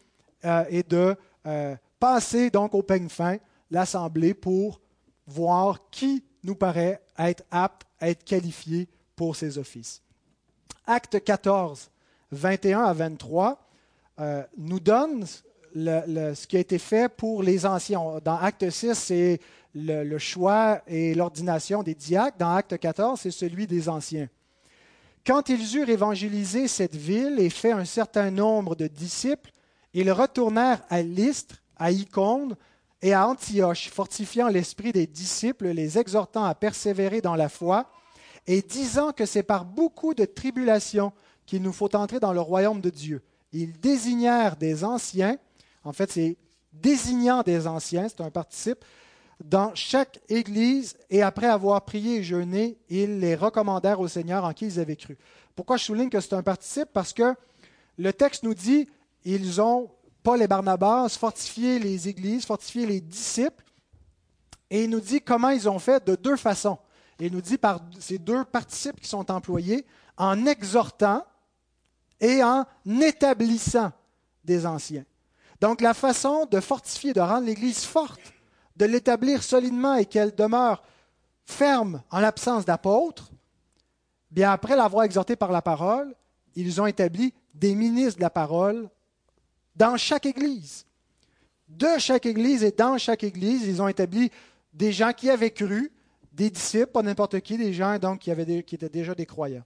euh, et de euh, passer donc au peigne fin l'Assemblée pour voir qui nous paraît être apte, être qualifié pour ces offices. Acte 14 21 à 23 euh, nous donne ce qui a été fait pour les anciens. Dans Acte 6, c'est le, choix et l'ordination des diacres. Dans Acte 14, c'est celui des anciens. Quand ils eurent évangélisé cette ville et fait un certain nombre de disciples, ils retournèrent à Lystre, à Icône et à Antioche, fortifiant l'esprit des disciples, les exhortant à persévérer dans la foi, et disant que c'est par beaucoup de tribulations qu'il nous faut entrer dans le royaume de Dieu. Ils désignèrent des anciens, en fait c'est désignant des anciens, c'est un participe, dans chaque église, et après avoir prié et jeûné, ils les recommandèrent au Seigneur en qui ils avaient cru. Pourquoi je souligne que c'est un participe? Parce que le texte nous dit, ils ont, Paul et Barnabas, fortifié les églises, fortifié les disciples, et il nous dit comment ils ont fait de deux façons. il nous dit par ces deux participes qui sont employés, en exhortant, et en établissant des anciens. Donc la façon de fortifier, de rendre l'Église forte, de l'établir solidement et qu'elle demeure ferme en l'absence d'apôtres, bien après l'avoir exhorté par la parole, ils ont établi des ministres de la parole dans chaque Église. De chaque Église et dans chaque Église, ils ont établi des gens qui avaient cru, des disciples, pas n'importe qui, des gens qui, avaient qui étaient déjà des croyants.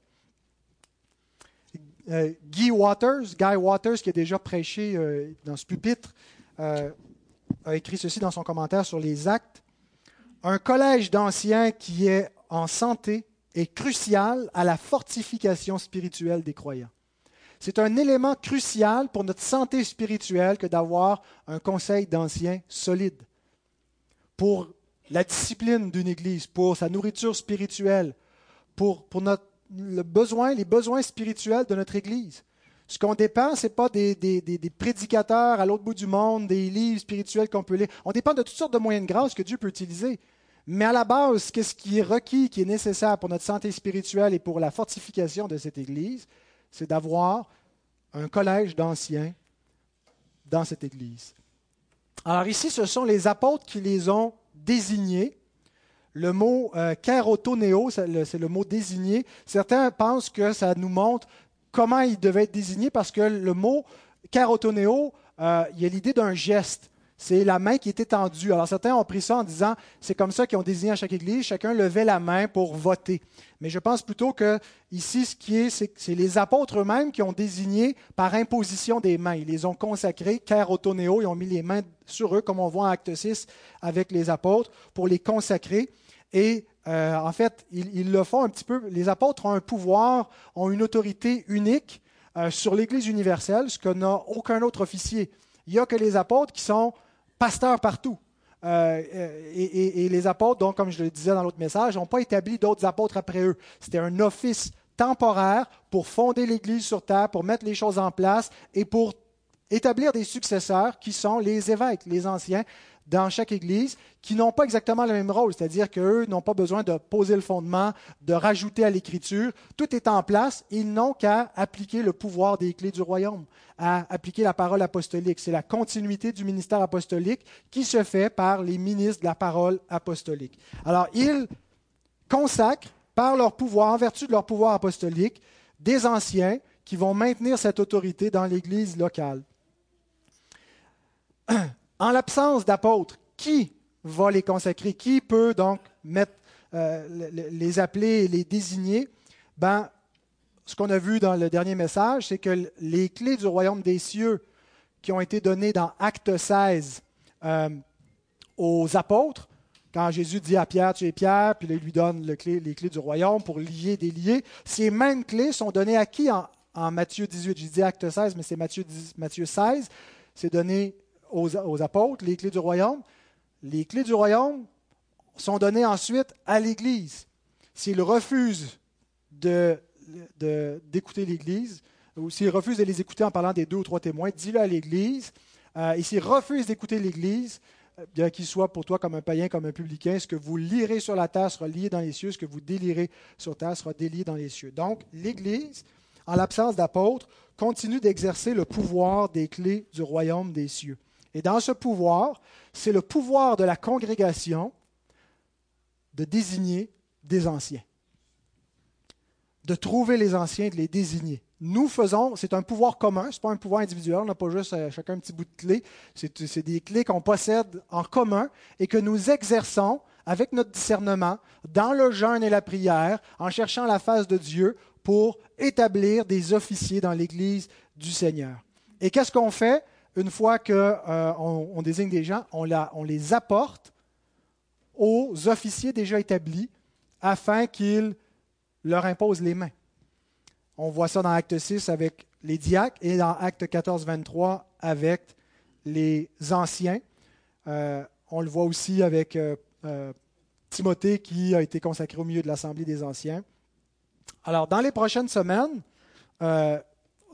Euh, Guy Waters, Guy Waters, qui a déjà prêché euh, dans ce pupitre, euh, a écrit ceci dans son commentaire sur les actes. Un collège d'anciens qui est en santé est crucial à la fortification spirituelle des croyants. C'est un élément crucial pour notre santé spirituelle que d'avoir un conseil d'anciens solide. Pour la discipline d'une Église, pour sa nourriture spirituelle, pour, pour notre, le besoin, les besoins spirituels de notre Église. Ce qu'on dépend, ce n'est pas des, prédicateurs à l'autre bout du monde, des livres spirituels qu'on peut lire. On dépend de toutes sortes de moyens de grâce que Dieu peut utiliser. Mais à la base, qu'est-ce qui est requis, qui est nécessaire pour notre santé spirituelle et pour la fortification de cette Église C'est d'avoir un collège d'anciens dans cette Église. Alors ici, ce sont les apôtres qui les ont désignés. Le mot euh, c'est le, mot désigné. Certains pensent que ça nous montre comment il devait être désigné parce que le mot carotoneo, euh, il y a l'idée d'un geste c'est la main qui est étendue. Alors certains ont pris ça en disant, c'est comme ça qu'ils ont désigné à chaque église, chacun levait la main pour voter. Mais je pense plutôt que ici, ce qui est, c'est les apôtres eux-mêmes qui ont désigné par imposition des mains. Ils les ont consacrés, car autonéo, ils ont mis les mains sur eux, comme on voit en Acte 6 avec les apôtres, pour les consacrer. Et euh, en fait, ils, le font un petit peu. Les apôtres ont un pouvoir, ont une autorité unique euh, sur l'Église universelle, ce que n'a aucun autre officier. Il n'y a que les apôtres qui sont pasteurs partout. Euh, et, les apôtres, donc, comme je le disais dans l'autre message, n'ont pas établi d'autres apôtres après eux. C'était un office temporaire pour fonder l'Église sur terre, pour mettre les choses en place et pour établir des successeurs qui sont les évêques, les anciens, dans chaque Église qui n'ont pas exactement le même rôle, c'est-à-dire qu'eux n'ont pas besoin de poser le fondement, de rajouter à l'Écriture. Tout est en place. Ils n'ont qu'à appliquer le pouvoir des clés du royaume, à appliquer la parole apostolique. C'est la continuité du ministère apostolique qui se fait par les ministres de la parole apostolique. Alors, ils consacrent par leur pouvoir, en vertu de leur pouvoir apostolique, des anciens qui vont maintenir cette autorité dans l'Église locale. En l'absence d'apôtres, qui va les consacrer? Qui peut donc mettre, euh, les appeler et les désigner? Ben, Ce qu'on a vu dans le dernier message, c'est que les clés du royaume des cieux qui ont été données dans Acte 16 euh, aux apôtres, quand Jésus dit à Pierre, tu es Pierre, puis il lui donne les clés du royaume pour lier, délier, ces mêmes clés sont données à qui en, Matthieu 18 Je dis Acte 16, mais c'est Matthieu, Matthieu 16. C'est donné aux, apôtres, les clés du royaume. Les clés du royaume sont données ensuite à l'Église. S'ils refusent d'écouter de, l'Église, ou s'ils refusent de les écouter en parlant des deux ou trois témoins, dis-le à l'Église. Euh, et s'ils refusent d'écouter l'Église, euh, bien qu'il soit pour toi comme un païen, comme un publicain, ce que vous lirez sur la terre sera lié dans les cieux, ce que vous délirez sur terre sera délié dans les cieux. Donc, l'Église, en l'absence d'apôtres, continue d'exercer le pouvoir des clés du royaume des cieux. Et dans ce pouvoir, c'est le pouvoir de la congrégation de désigner des anciens, de trouver les anciens, de les désigner. Nous faisons, c'est un pouvoir commun, ce n'est pas un pouvoir individuel, on n'a pas juste euh, chacun un petit bout de clé, c'est des clés qu'on possède en commun et que nous exerçons avec notre discernement dans le jeûne et la prière, en cherchant la face de Dieu pour établir des officiers dans l'Église du Seigneur. Et qu'est-ce qu'on fait? Une fois qu'on euh, désigne des gens, on, on, les apporte aux officiers déjà établis afin qu'ils leur imposent les mains. On voit ça dans Acte 6 avec les diacres et dans Acte 14, 23 avec les anciens. Euh, on le voit aussi avec euh, Timothée qui a été consacré au milieu de l'Assemblée des anciens. Alors, dans les prochaines semaines,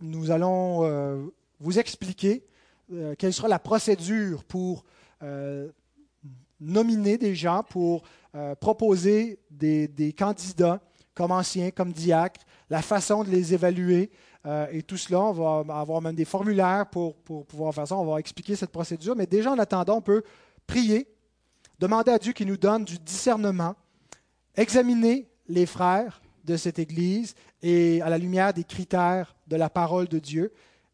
nous allons vous expliquer euh, quelle sera la procédure pour euh, nominer des gens, pour euh, proposer des, candidats comme anciens, comme diacres, la façon de les évaluer. et tout cela, on va avoir même des formulaires pour, pour pouvoir faire ça. On va expliquer cette procédure. Mais déjà, en attendant, on peut prier, demander à Dieu qu'il nous donne du discernement, examiner les frères de cette Église et à la lumière des critères de la parole de Dieu.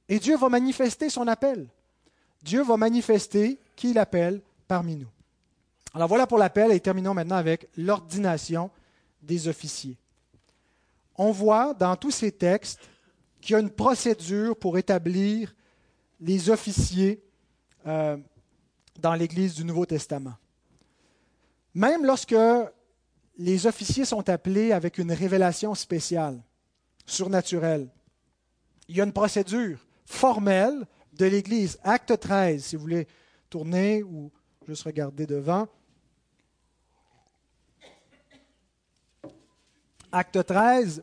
Et Dieu va manifester son appel. Dieu va manifester qui il appelle parmi nous. Alors voilà pour l'appel et terminons maintenant avec l'ordination des officiers. On voit dans tous ces textes qu'il y a une procédure pour établir les officiers euh, dans l'Église du Nouveau Testament. Même lorsque les officiers sont appelés avec une révélation spéciale, surnaturelle, il y a une procédure formelle de l'Église. Acte 13, si vous voulez tourner ou juste regarder devant. Acte 13,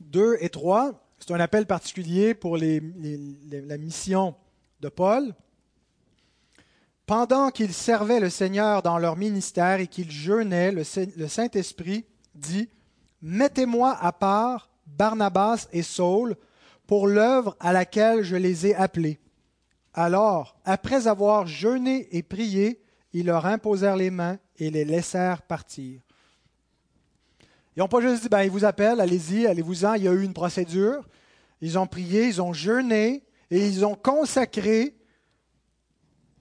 2 et 3, c'est un appel particulier pour la mission de Paul. Pendant qu'ils servaient le Seigneur dans leur ministère et qu'ils jeûnaient, le Saint-Esprit dit, Mettez-moi à part Barnabas et Saul pour l'œuvre à laquelle je les ai appelés. Alors, après avoir jeûné et prié, ils leur imposèrent les mains et les laissèrent partir. Ils n'ont pas juste dit, ben, ils vous appellent, allez-y, allez-vous-en, il y a eu une procédure. Ils ont prié, ils ont jeûné et ils ont consacré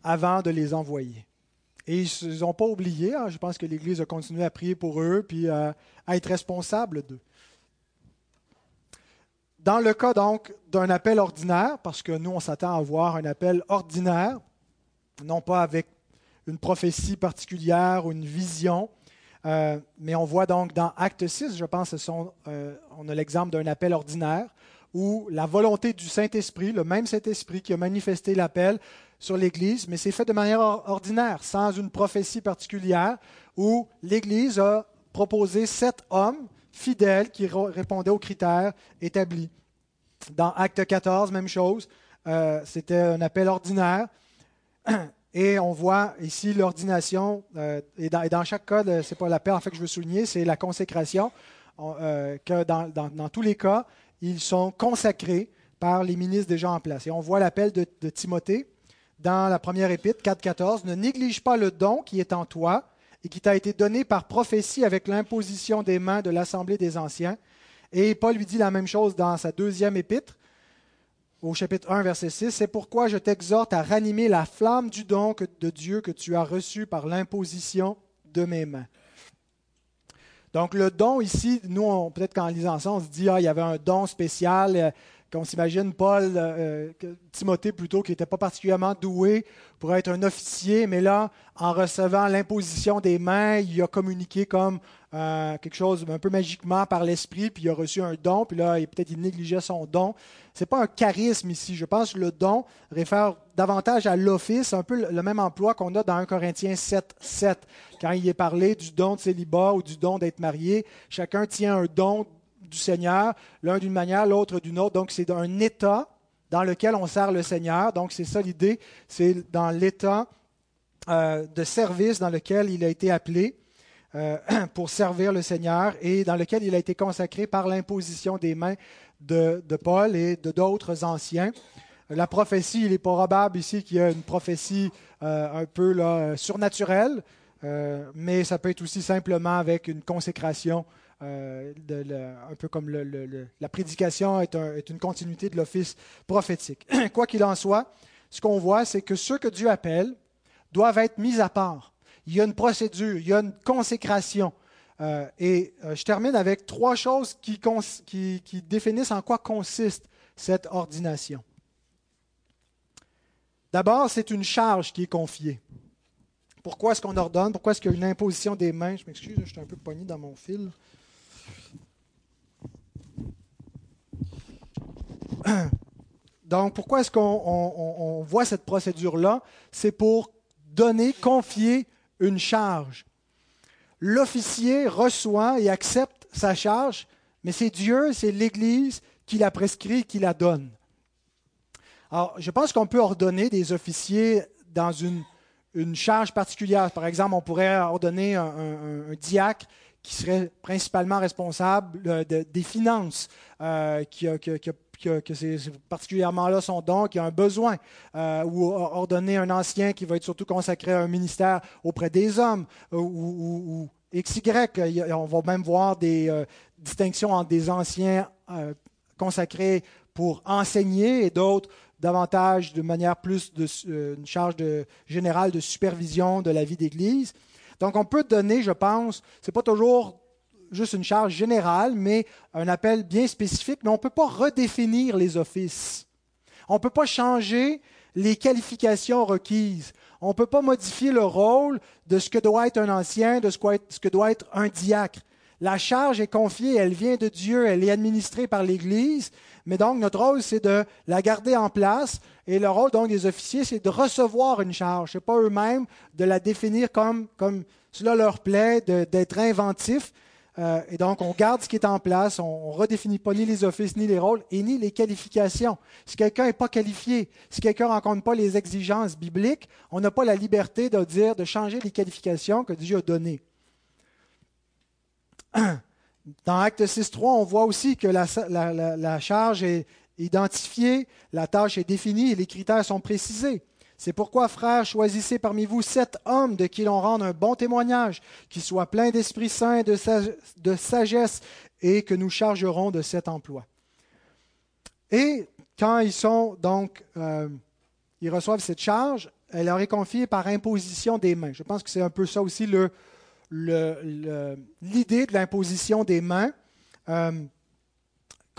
avant de les envoyer. Et ils n'ont pas oublié, hein, je pense que l'Église a continué à prier pour eux puis à, à être responsable d'eux. Dans le cas donc d'un appel ordinaire, parce que nous on s'attend à avoir un appel ordinaire, non pas avec une prophétie particulière ou une vision, euh, mais on voit donc dans Acte 6, je pense, euh, on a l'exemple d'un appel ordinaire où la volonté du Saint-Esprit, le même Saint-Esprit qui a manifesté l'appel sur l'Église, mais c'est fait de manière ordinaire, sans une prophétie particulière, où l'Église a proposé sept hommes fidèles qui répondaient aux critères établis. Dans Acte 14, même chose, euh, c'était un appel ordinaire. Et on voit ici l'ordination, euh, et, dans, chaque cas, ce n'est pas la paix en fait que je veux souligner, c'est la consécration, euh, que dans, tous les cas, ils sont consacrés par les ministres déjà en place. Et on voit l'appel de, Timothée dans la première épître 4.14, ne néglige pas le don qui est en toi et qui t'a été donné par prophétie avec l'imposition des mains de l'Assemblée des anciens. Et Paul lui dit la même chose dans sa deuxième épître, au chapitre 1, verset 6, C'est pourquoi je t'exhorte à ranimer la flamme du don de Dieu que tu as reçu par l'imposition de mes mains. Donc le don ici, nous, peut-être qu'en lisant ça, on se dit, ah, il y avait un don spécial, euh, qu'on s'imagine Paul, euh, Timothée plutôt, qui n'était pas particulièrement doué pour être un officier, mais là, en recevant l'imposition des mains, il a communiqué comme euh, quelque chose un peu magiquement par l'esprit, puis il a reçu un don, puis là, peut-être il négligeait son don. Ce n'est pas un charisme ici. Je pense que le don réfère davantage à l'office, un peu le même emploi qu'on a dans 1 Corinthiens 7, 7, quand il est parlé du don de célibat ou du don d'être marié. Chacun tient un don du Seigneur, l'un d'une manière, l'autre d'une autre. Donc, c'est un état dans lequel on sert le Seigneur. Donc, c'est ça l'idée. C'est dans l'état euh, de service dans lequel il a été appelé. Euh, pour servir le Seigneur et dans lequel il a été consacré par l'imposition des mains de, Paul et de d'autres anciens. La prophétie, il est probable ici qu'il y a une prophétie euh, un peu surnaturelle, mais ça peut être aussi simplement avec une consécration, de, un peu comme la prédication est, une continuité de l'office prophétique. Quoi qu'il en soit, ce qu'on voit, c'est que ceux que Dieu appelle doivent être mis à part il y a une procédure, il y a une consécration. Euh, et euh, je termine avec trois choses qui, qui, définissent en quoi consiste cette ordination. D'abord, c'est une charge qui est confiée. Pourquoi est-ce qu'on ordonne? Pourquoi est-ce qu'il y a une imposition des mains? Je m'excuse, je suis un peu poigné dans mon fil. Donc, pourquoi est-ce qu'on voit cette procédure-là? C'est pour donner, confier une charge. L'officier reçoit et accepte sa charge, mais c'est Dieu, c'est l'Église qui la prescrit, qui la donne. Alors, je pense qu'on peut ordonner des officiers dans une, charge particulière. Par exemple, on pourrait ordonner un, diacre qui serait principalement responsable euh, des finances, euh, qui, a, qui, a, que, c'est particulièrement là son don, qui a un besoin, euh, ou ordonner un ancien qui va être surtout consacré à un ministère auprès des hommes, euh, ou, ou, XY. On va même voir des euh, distinctions entre des anciens consacrés pour enseigner et d'autres davantage de manière plus de charge de, générale de supervision de la vie d'Église. Donc, on peut donner, je pense, ce n'est pas toujours juste une charge générale, mais un appel bien spécifique, mais on ne peut pas redéfinir les offices. On ne peut pas changer les qualifications requises. On ne peut pas modifier le rôle de ce que doit être un ancien, de ce que doit être un diacre. La charge est confiée, elle vient de Dieu, elle est administrée par l'Église, mais donc notre rôle, c'est de la garder en place, et le rôle donc des officiers, c'est de recevoir une charge. Ce n'est pas eux-mêmes de la définir comme, comme cela leur plaît, d'être inventifs. Euh, et donc, on garde ce qui est en place, on ne redéfinit pas ni les offices, ni les rôles, et ni les qualifications. Si quelqu'un n'est pas qualifié, si quelqu'un ne rencontre pas les exigences bibliques, on n'a pas la liberté de dire, de changer les qualifications que Dieu a données. Dans Acte 6.3, on voit aussi que la, la charge est identifiée, la tâche est définie et les critères sont précisés. C'est pourquoi, frères, choisissez parmi vous sept hommes de qui l'on rende un bon témoignage, qui soient pleins d'Esprit Saint, de, de sagesse, et que nous chargerons de cet emploi. Et quand ils sont donc, euh, ils reçoivent cette charge, elle leur est confiée par imposition des mains. Je pense que c'est un peu ça aussi l'idée de l'imposition des mains. Euh,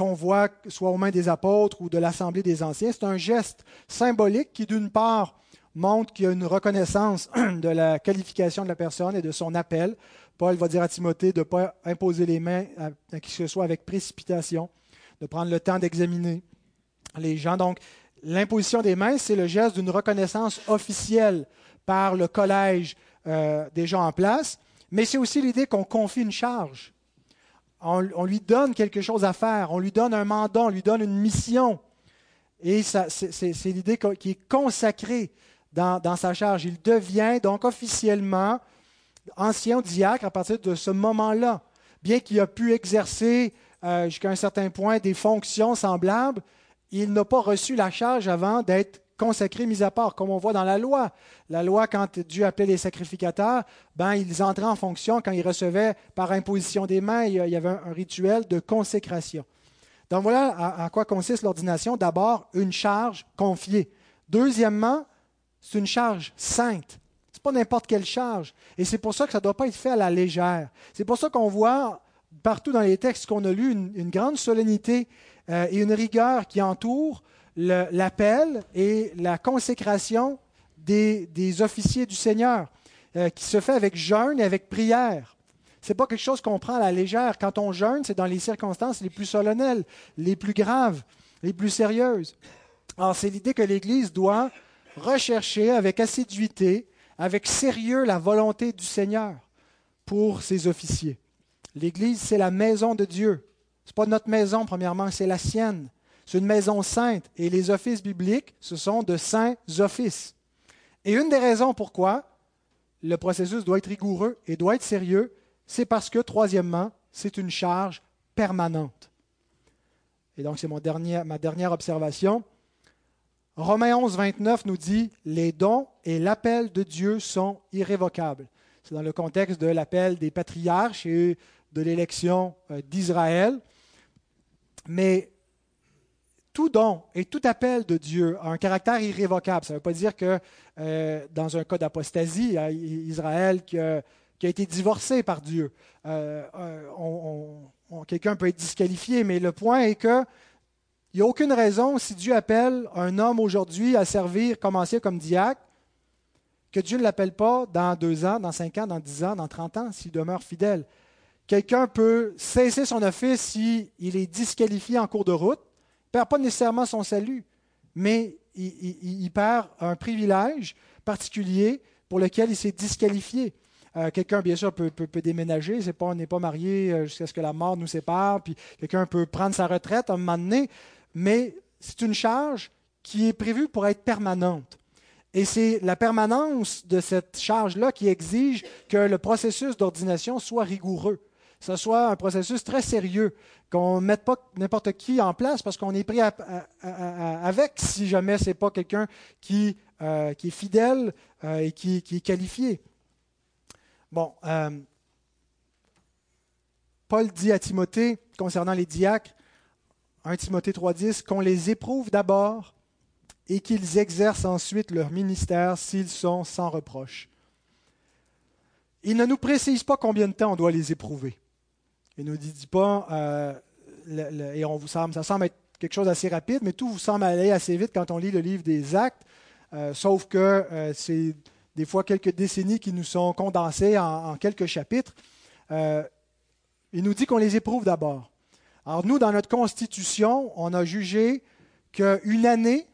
qu'on voit soit aux mains des apôtres ou de l'Assemblée des Anciens. C'est un geste symbolique qui, d'une part, montre qu'il y a une reconnaissance de la qualification de la personne et de son appel. Paul va dire à Timothée de ne pas imposer les mains à, qui que ce soit avec précipitation, de prendre le temps d'examiner les gens. Donc, l'imposition des mains, c'est le geste d'une reconnaissance officielle par le collège euh, des gens en place, mais c'est aussi l'idée qu'on confie une charge on, lui donne quelque chose à faire, on lui donne un mandat, on lui donne une mission. Et c'est l'idée qui est consacrée dans, sa charge. Il devient donc officiellement ancien diacre à partir de ce moment-là. Bien qu'il a pu exercer euh, jusqu'à un certain point des fonctions semblables, il n'a pas reçu la charge avant d'être consacrés, mis à part, comme on voit dans la loi. La loi, quand Dieu appelait les sacrificateurs, ben, ils entraient en fonction quand ils recevaient par imposition des mains, il y avait un, rituel de consécration. Donc voilà à, quoi consiste l'ordination. D'abord, une charge confiée. Deuxièmement, c'est une charge sainte. Ce n'est pas n'importe quelle charge. Et c'est pour ça que ça ne doit pas être fait à la légère. C'est pour ça qu'on voit partout dans les textes qu'on a lus une, grande solennité euh, et une rigueur qui entoure l'appel et la consécration des, officiers du Seigneur, euh, qui se fait avec jeûne et avec prière. Ce n'est pas quelque chose qu'on prend à la légère. Quand on jeûne, c'est dans les circonstances les plus solennelles, les plus graves, les plus sérieuses. Alors, c'est l'idée que l'Église doit rechercher avec assiduité, avec sérieux la volonté du Seigneur pour ses officiers. L'Église, c'est la maison de Dieu. Ce n'est pas notre maison, premièrement, c'est la sienne. C'est une maison sainte et les offices bibliques, ce sont de saints offices. Et une des raisons pourquoi le processus doit être rigoureux et doit être sérieux, c'est parce que, troisièmement, c'est une charge permanente. Et donc, c'est ma dernière observation. Romains 11, 29 nous dit Les dons et l'appel de Dieu sont irrévocables. C'est dans le contexte de l'appel des patriarches et de l'élection euh, d'Israël. Mais tout don et tout appel de Dieu a un caractère irrévocable. Ça ne veut pas dire que euh, dans un cas d'apostasie, Israël qui a, été divorcé par Dieu, euh, euh, quelqu'un peut être disqualifié, mais le point est que il n'y a aucune raison, si Dieu appelle un homme aujourd'hui à servir comme ancien, comme diacre, que Dieu ne l'appelle pas dans deux ans, dans cinq ans, dans dix ans, dans trente ans, s'il demeure fidèle. Quelqu'un peut cesser son office s'il est disqualifié en cours de route, perd pas nécessairement son salut, mais il, perd un privilège particulier pour lequel il s'est disqualifié. Euh, quelqu'un, bien sûr, peut, déménager, pas, on n'est pas marié euh, jusqu'à ce que la mort nous sépare, puis quelqu'un peut prendre sa retraite à un moment donné, mais c'est une charge qui est prévue pour être permanente. Et c'est la permanence de cette charge-là qui exige que le processus d'ordination soit rigoureux ce soit un processus très sérieux, qu'on ne mette pas n'importe qui en place parce qu'on est pris avec si jamais ce n'est pas quelqu'un qui, euh, est fidèle euh, et qui, est qualifié. Bon, euh, Paul dit à Timothée concernant les diacres, 1 Timothée 3.10, qu'on les éprouve d'abord et qu'ils exercent ensuite leur ministère s'ils sont sans reproche. il ne nous précise pas combien de temps on doit les éprouver. Il ne nous dit pas, euh, et on vous semble, ça semble être quelque chose d'assez rapide, mais tout vous semble aller assez vite quand on lit le livre des actes, euh, sauf que euh, c'est des fois quelques décennies qui nous sont condensées en, quelques chapitres. il nous dit qu'on les éprouve d'abord. Alors nous, dans notre constitution, on a jugé qu'une année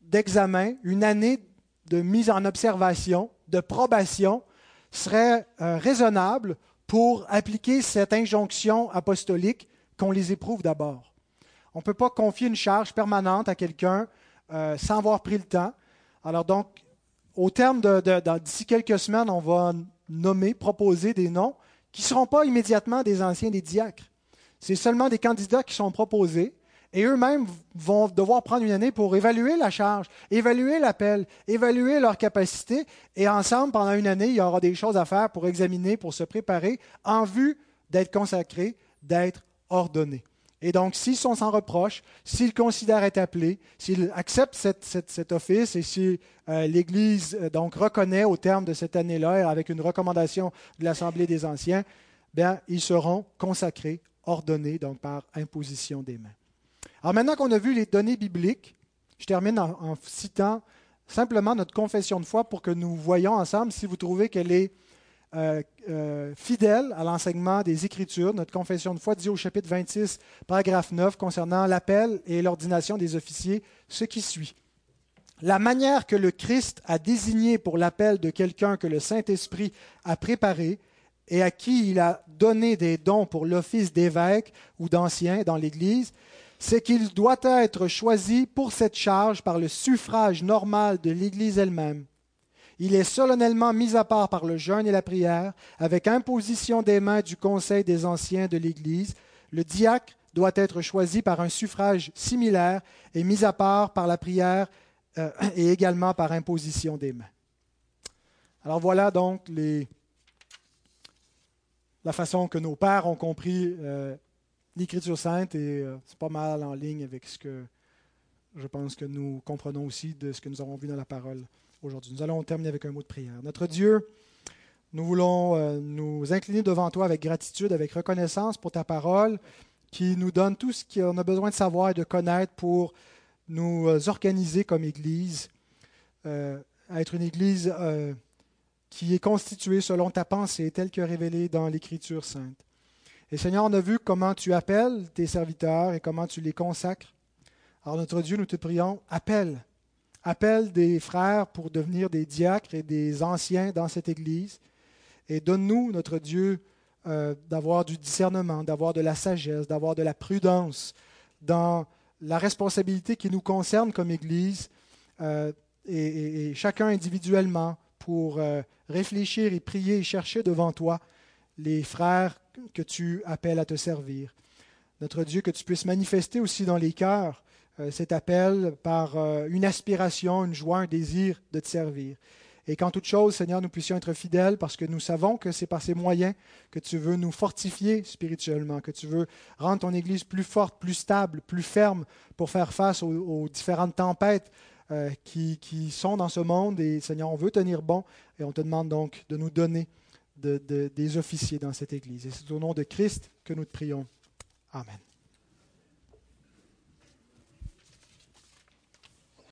d'examen, une année de mise en observation, de probation, serait raisonnable pour appliquer cette injonction apostolique qu'on les éprouve d'abord. On ne peut pas confier une charge permanente à quelqu'un euh, sans avoir pris le temps. Alors donc, au terme de, d'ici quelques semaines, on va nommer, proposer des noms qui ne seront pas immédiatement des anciens des diacres. C'est seulement des candidats qui sont proposés et eux-mêmes vont devoir prendre une année pour évaluer la charge, évaluer l'appel, évaluer leur capacité. Et ensemble, pendant une année, il y aura des choses à faire pour examiner, pour se préparer en vue d'être consacrés, d'être ordonnés. Et donc, s'ils sont sans reproche, s'ils considèrent être appelés, s'ils acceptent cet office et si euh, l'Église euh, donc reconnaît au terme de cette année-là, avec une recommandation de l'Assemblée des Anciens, bien, ils seront consacrés, ordonnés, donc par imposition des mains. Alors maintenant qu'on a vu les données bibliques, je termine en, citant simplement notre confession de foi pour que nous voyions ensemble si vous trouvez qu'elle est euh, euh, fidèle à l'enseignement des Écritures. Notre confession de foi dit au chapitre 26, paragraphe 9, concernant l'appel et l'ordination des officiers, ce qui suit. La manière que le Christ a désigné pour l'appel de quelqu'un que le Saint-Esprit a préparé et à qui il a donné des dons pour l'office d'évêque ou d'ancien dans l'Église, c'est qu'il doit être choisi pour cette charge par le suffrage normal de l'Église elle-même. Il est solennellement mis à part par le jeûne et la prière, avec imposition des mains du conseil des anciens de l'Église. Le diacre doit être choisi par un suffrage similaire et mis à part par la prière euh, et également par imposition des mains. Alors voilà donc les, la façon que nos pères ont compris euh, l'Écriture sainte et euh, c'est pas mal en ligne avec ce que je pense que nous comprenons aussi de ce que nous avons vu dans la parole aujourd'hui. Nous allons terminer avec un mot de prière. Notre Dieu, nous voulons euh, nous incliner devant toi avec gratitude, avec reconnaissance pour ta parole qui nous donne tout ce qu'on a besoin de savoir et de connaître pour nous euh, organiser comme Église, être une Église qui est constituée selon ta pensée telle que révélée dans l'Écriture sainte. Et Seigneur, on a vu comment tu appelles tes serviteurs et comment tu les consacres. Alors notre Dieu, nous te prions, appelle. Appelle des frères pour devenir des diacres et des anciens dans cette Église. Et donne-nous, notre Dieu, euh, d'avoir du discernement, d'avoir de la sagesse, d'avoir de la prudence dans la responsabilité qui nous concerne comme Église euh, et, chacun individuellement pour euh, réfléchir et prier et chercher devant toi les frères que tu appelles à te servir. Notre Dieu, que tu puisses manifester aussi dans les cœurs euh, cet appel par euh, une aspiration, une joie, un désir de te servir. Et qu'en toute chose, Seigneur, nous puissions être fidèles parce que nous savons que c'est par ces moyens que tu veux nous fortifier spirituellement, que tu veux rendre ton Église plus forte, plus stable, plus ferme pour faire face aux, différentes tempêtes euh, qui, qui sont dans ce monde. Et Seigneur, on veut tenir bon et on te demande donc de nous donner des officiers dans cette Église. Et c'est au nom de Christ que nous te prions. Amen.